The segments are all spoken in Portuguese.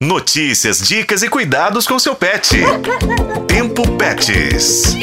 Notícias, dicas e cuidados com seu pet. Tempo Pets.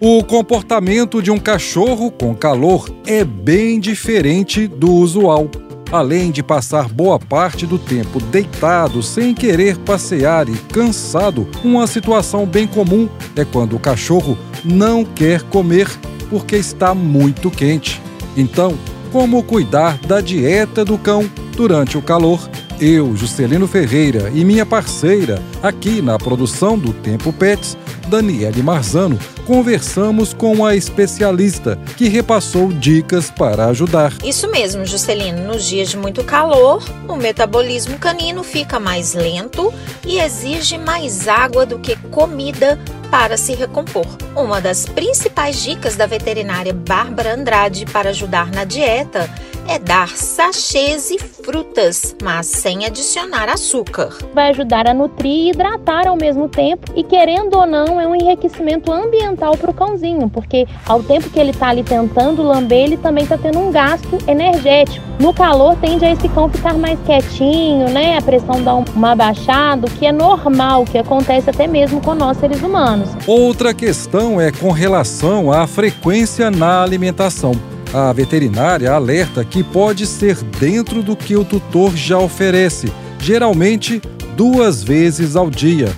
O comportamento de um cachorro com calor é bem diferente do usual. Além de passar boa parte do tempo deitado sem querer passear e cansado, uma situação bem comum é quando o cachorro não quer comer porque está muito quente. Então, como cuidar da dieta do cão durante o calor eu, Juscelino Ferreira e minha parceira aqui na produção do Tempo Pets, Daniele Marzano, conversamos com a especialista que repassou dicas para ajudar. Isso mesmo, Juscelino. Nos dias de muito calor, o metabolismo canino fica mais lento e exige mais água do que comida para se recompor. Uma das principais dicas da veterinária Bárbara Andrade para ajudar na dieta é dar sachês e frutas, mas sem adicionar açúcar. Vai ajudar a nutrir e hidratar ao mesmo tempo e, querendo ou não, é um enriquecimento ambiental para o cãozinho, porque ao tempo que ele está ali tentando lamber, ele também está tendo um gasto energético. No calor, tende a esse cão ficar mais quietinho, né? A pressão dá uma baixada, o que é normal, que acontece até mesmo com nós seres humanos. Outra questão é com relação à frequência na alimentação. A veterinária alerta que pode ser dentro do que o tutor já oferece, geralmente duas vezes ao dia.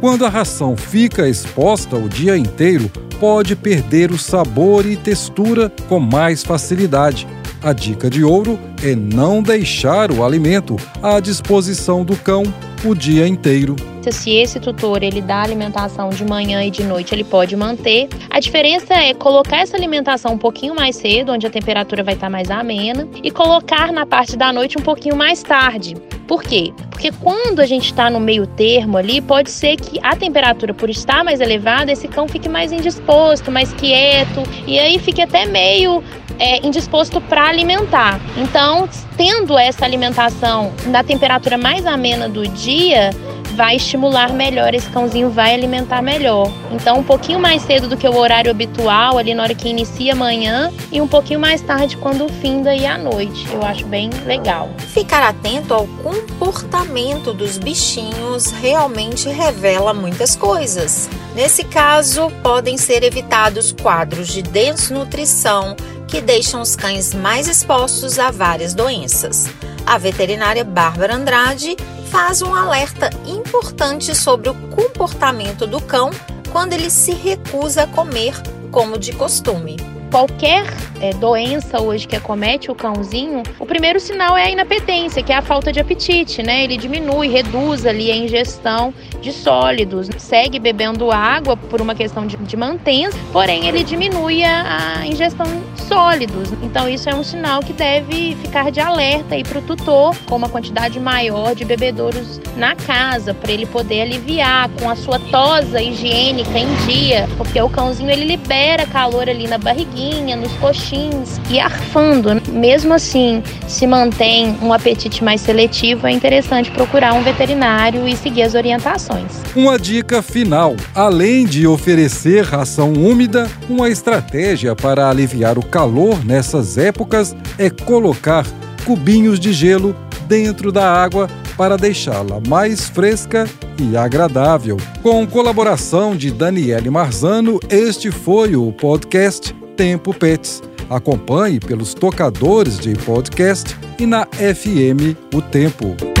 Quando a ração fica exposta o dia inteiro, pode perder o sabor e textura com mais facilidade. A dica de ouro é não deixar o alimento à disposição do cão o dia inteiro. Se esse tutor ele dá alimentação de manhã e de noite, ele pode manter. A diferença é colocar essa alimentação um pouquinho mais cedo, onde a temperatura vai estar mais amena, e colocar na parte da noite um pouquinho mais tarde. Por quê? Porque quando a gente está no meio termo ali, pode ser que a temperatura, por estar mais elevada, esse cão fique mais indisposto, mais quieto, e aí fique até meio é, indisposto para alimentar. Então, tendo essa alimentação na temperatura mais amena do dia, vai estimular melhor, esse cãozinho vai alimentar melhor. Então, um pouquinho mais cedo do que o horário habitual, ali na hora que inicia amanhã, e um pouquinho mais tarde quando fim daí à noite. Eu acho bem legal. Ficar atento ao comportamento dos bichinhos realmente revela muitas coisas. Nesse caso, podem ser evitados quadros de desnutrição que deixam os cães mais expostos a várias doenças. A veterinária Bárbara Andrade faz um alerta importante sobre o comportamento do cão quando ele se recusa a comer como de costume qualquer é, doença hoje que acomete o cãozinho, o primeiro sinal é a inapetência, que é a falta de apetite, né? Ele diminui, reduz ali a ingestão de sólidos, segue bebendo água por uma questão de, de mantença, porém ele diminui a, a ingestão de sólidos. Então isso é um sinal que deve ficar de alerta aí para o tutor, com uma quantidade maior de bebedouros na casa, para ele poder aliviar com a sua tosa higiênica em dia, porque o cãozinho ele libera calor ali na barriguinha nos coxins e arfando. Mesmo assim, se mantém um apetite mais seletivo, é interessante procurar um veterinário e seguir as orientações. Uma dica final: além de oferecer ração úmida, uma estratégia para aliviar o calor nessas épocas é colocar cubinhos de gelo dentro da água para deixá-la mais fresca e agradável. Com colaboração de Daniele Marzano, este foi o podcast Tempo Pets. Acompanhe pelos tocadores de podcast e na FM O Tempo.